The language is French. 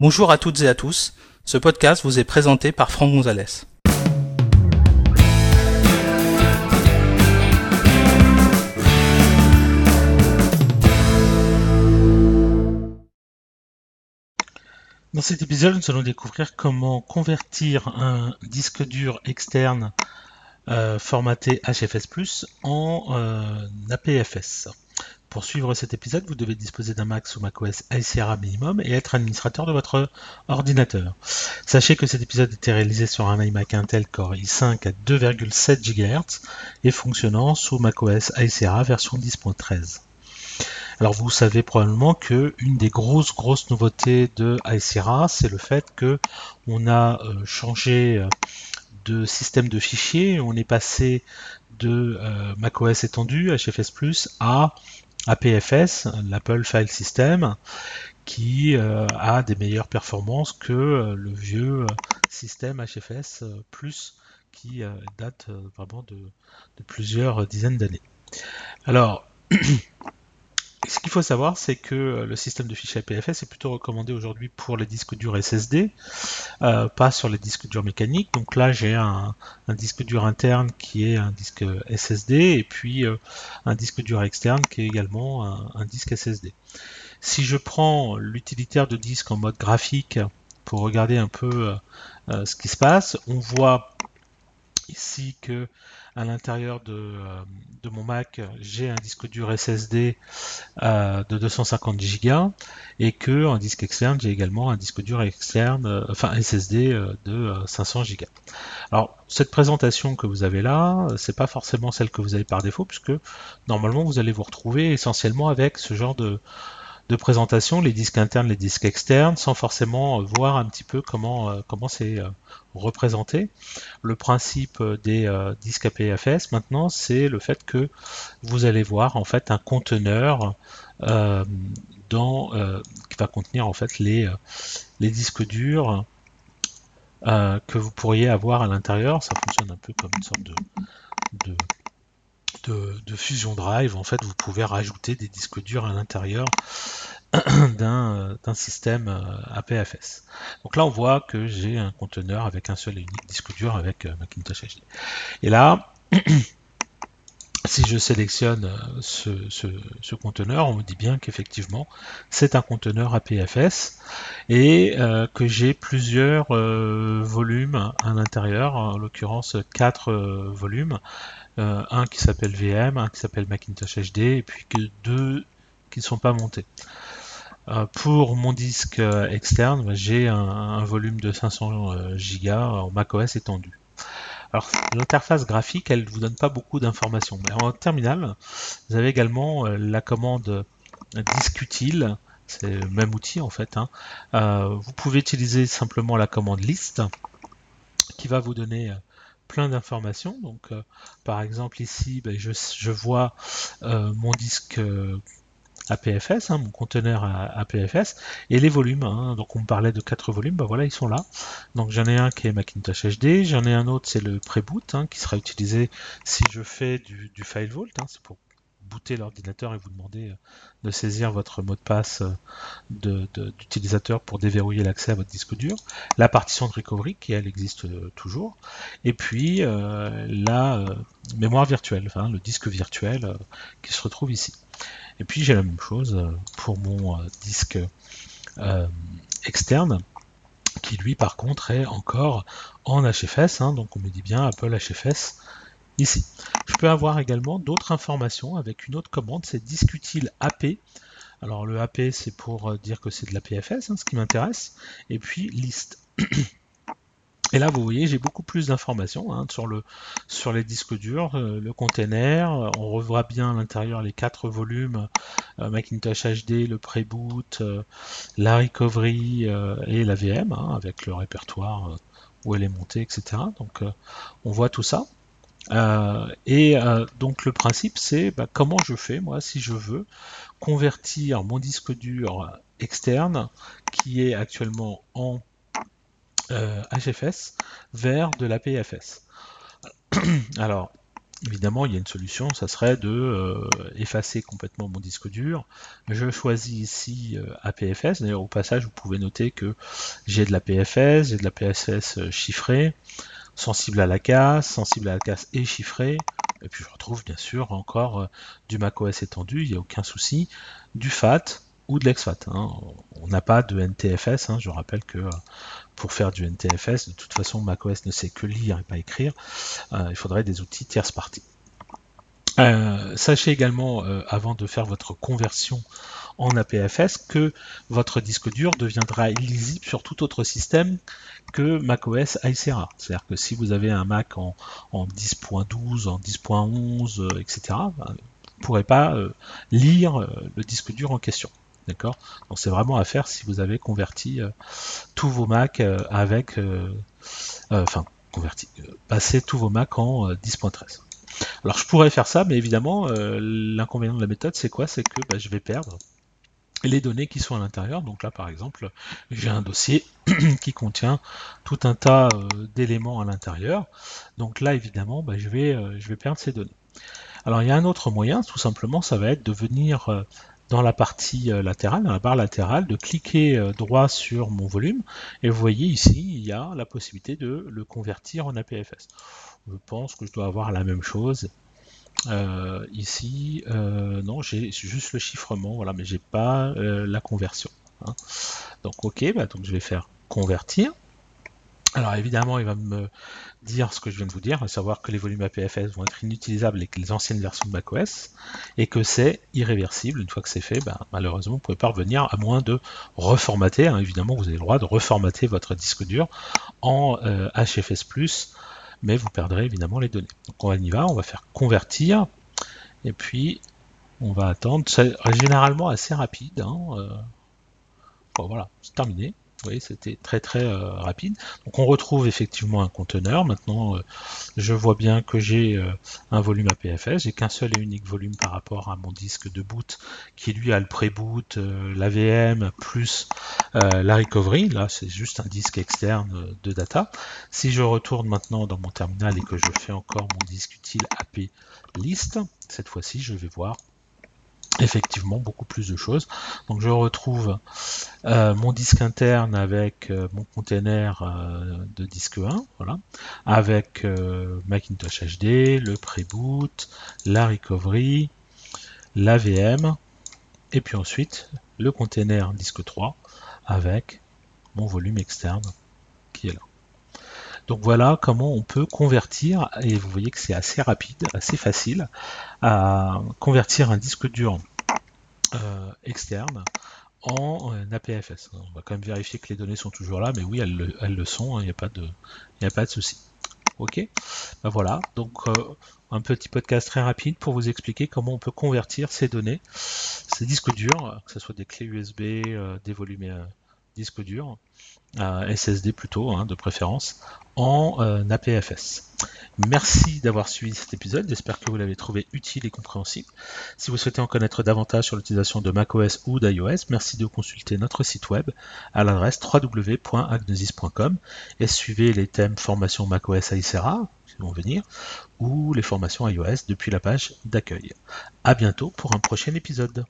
Bonjour à toutes et à tous, ce podcast vous est présenté par Franck Gonzalez. Dans cet épisode, nous allons découvrir comment convertir un disque dur externe euh, formaté HFS en euh, APFS. Pour suivre cet épisode, vous devez disposer d'un Mac sous macOS High Sierra minimum et être administrateur de votre ordinateur. Sachez que cet épisode était réalisé sur un iMac Intel Core i5 à 2,7 GHz et fonctionnant sous macOS High Sierra version 10.13. Alors vous savez probablement que une des grosses grosses nouveautés de Sierra, c'est le fait que on a euh, changé euh, de système de fichiers, on est passé de euh, macOS étendu HFS+ à APFS, l'Apple File System, qui euh, a des meilleures performances que euh, le vieux euh, système HFS Plus qui date vraiment de, de, plusieurs dizaines d'années. Alors, Ce qu'il faut savoir, c'est que euh, le système de fichiers APFS est plutôt recommandé aujourd'hui pour les disques durs SSD, euh, pas sur les disques durs mécaniques. Donc là, j'ai un, disque dur interne qui est un disque SSD et puis euh, un disque dur externe qui est également un, disque SSD. Si je prends l'utilitaire de disque en mode graphique pour regarder un peu ce qui se passe, on voit ici que à l'intérieur de, de, mon Mac, j'ai un disque dur SSD euh, de 250 Go et que en disque externe, j'ai également un disque dur externe, euh, enfin SSD euh, de 500 Go. Alors cette présentation que vous avez là, c'est pas forcément celle que vous avez par défaut puisque normalement vous allez vous retrouver essentiellement avec ce genre de de présentation, les disques internes, les disques externes, sans forcément euh, voir un petit peu comment euh, comment c'est euh, représenté. Le principe des disques APFS maintenant, c'est le fait que vous allez voir en fait un conteneur dans, qui va contenir en fait les, les disques durs que vous pourriez avoir à l'intérieur. Ça fonctionne un peu comme une sorte de, de de, Fusion Drive, en fait, vous pouvez rajouter des disques durs à l'intérieur d'un système euh, APFS. Donc là, on voit que j'ai un conteneur avec un seul et unique disque dur avec euh, Macintosh HD. Et là, si je sélectionne euh, ce, conteneur, on me dit bien qu'effectivement, c'est un conteneur APFS et que j'ai plusieurs volumes à l'intérieur, en l'occurrence quatre volumes euh, un qui s'appelle VM, un qui s'appelle Macintosh HD, et puis que deux qui ne sont pas montés. Euh, pour mon disque euh, externe, bah, j'ai un, volume de 500 Go en macOS étendu. Alors l'interface graphique, elle ne vous donne pas beaucoup d'informations. Mais en terminal, vous avez également la commande disque utile, c'est le même outil en fait. Hein. vous pouvez utiliser simplement la commande list qui va vous donner d'informations. Donc, euh, par exemple, ici, ben, je, vois euh, mon disque euh, APFS, hein, mon conteneur APFS, et les volumes. Hein. donc, on me parlait de quatre volumes, ben voilà, ils sont là. Donc, j'en ai un qui est Macintosh HD, j'en ai un autre, c'est le pré-boot, hein, qui sera utilisé si je fais du, du file vault, c'est pour l'ordinateur et vous demander euh, de saisir votre mot de passe euh, d'utilisateur pour déverrouiller l'accès à votre disque dur, la partition de recovery qui elle existe euh, toujours, et puis la mémoire virtuelle, enfin, le disque virtuel qui se retrouve ici. Et puis j'ai la même chose pour mon disque externe qui lui par contre est encore en HFS, hein. donc on me dit bien Apple HFS ici. Je peux avoir également d'autres informations avec une autre commande, c'est disque utile AP. Alors le AP c'est pour euh, dire que c'est de la PFS, hein, ce qui m'intéresse, et puis liste. Et là, vous voyez, j'ai beaucoup plus d'informations hein, sur, le, sur les disques durs, euh, le container. On revoit bien à l'intérieur les quatre volumes euh, Macintosh HD, le pré-boot, la recovery et la VM, hein, avec le répertoire où elle est montée, etc. Donc, on voit tout ça. Euh, et euh, donc le principe c'est bah, comment je fais moi si je veux convertir mon disque dur externe qui est actuellement en HFS euh, vers de la PFS. Alors Évidemment, il y a une solution, ça serait de effacer complètement mon disque dur. Je choisis ici APFS. D'ailleurs, au passage, vous pouvez noter que j'ai de la PFS, j'ai de la euh, chiffrée, sensible à la casse, sensible à la casse et chiffrée. Et puis je retrouve bien sûr encore du macOS étendu, il n'y a aucun souci, du FAT ou de l'EXFAT. Hein. On n'a pas de NTFS, hein. je rappelle que pour faire du NTFS, de toute façon macOS ne sait que lire et pas écrire, euh, il faudrait des outils tierce partie. Euh, sachez également, euh, avant de faire votre conversion en APFS, que votre disque dur deviendra illisible sur tout autre système que macOS Icera. C'est-à-dire que si vous avez un Mac en, 10.12, en 10.11, etc., vous ne pourrez pas lire le disque dur en question. D'accord? Donc c'est vraiment à faire si vous avez converti euh, tous vos Mac euh, avec. Euh, enfin, converti. passé tous vos Mac en 10.13. Alors je pourrais faire ça, mais évidemment, l'inconvénient de la méthode, c'est quoi? C'est que bah, je vais perdre les données qui sont à l'intérieur. Donc là, par exemple, j'ai un dossier qui contient tout un tas d'éléments à l'intérieur. Donc là, évidemment, bah, je, vais, je vais perdre ces données. Alors il y a un autre moyen, tout simplement, ça va être de venir dans la partie euh, latérale, dans la barre latérale, de cliquer euh, droit sur mon volume. Et vous voyez ici, il y a la possibilité de le convertir en APFS. Je pense que je dois avoir la même chose. Euh, ici, non, j'ai juste le chiffrement, voilà, mais j'ai pas la conversion. Hein. Donc ok, bah, donc je vais faire convertir. Alors évidemment, il va me dire ce que je viens de vous dire, à savoir que les volumes APFS vont être inutilisables avec les anciennes versions de macOS, et que c'est irréversible. Une fois que c'est fait, ben, malheureusement, vous ne pouvez pas revenir à moins de reformater. Hein. Évidemment, vous avez le droit de reformater votre disque dur en HFS+, euh, mais vous perdrez évidemment les données. Donc on y va, on va faire convertir, et puis on va attendre. C'est généralement assez rapide. Hein, euh. Bon, voilà, c'est terminé voyez, c'était très très euh, rapide. Donc on retrouve effectivement un conteneur. Maintenant, euh, je vois bien que j'ai euh, un volume APFS. J'ai qu'un seul et unique volume par rapport à mon disque de boot qui lui a le pré-boot, l'AVM plus la recovery. Là, c'est juste un disque externe de data. Si je retourne maintenant dans mon terminal et que je fais encore mon disque utile AP list, cette fois-ci, je vais voir effectivement beaucoup plus de choses. Donc je retrouve euh, mon disque interne avec euh, mon container euh, de disque 1, voilà, avec Macintosh HD, le pré-boot, la recovery, la VM, et puis ensuite le container disque 3 avec mon volume externe. Donc voilà comment on peut convertir, et vous voyez que c'est assez rapide, assez facile, à convertir un disque dur euh, externe en euh, APFS. On va quand même vérifier que les données sont toujours là, mais oui, elles le, sont, hein, il n'y a pas de, a pas de souci. Ok, ben voilà, donc euh, un petit podcast très rapide pour vous expliquer comment on peut convertir ces données, ces disques durs, que ce soit des clés USB, des volumes disques durs, SSD plutôt, hein, de préférence, en euh, APFS. Merci d'avoir suivi cet épisode, j'espère que vous l'avez trouvé utile et compréhensible. Si vous souhaitez en connaître davantage sur l'utilisation de macOS ou d'iOS, merci de consulter notre site web à l'adresse www.agnosis.com et suivez les thèmes formation macOS à Icera, qui vont venir, ou les formations iOS depuis la page d'accueil. A bientôt pour un prochain épisode.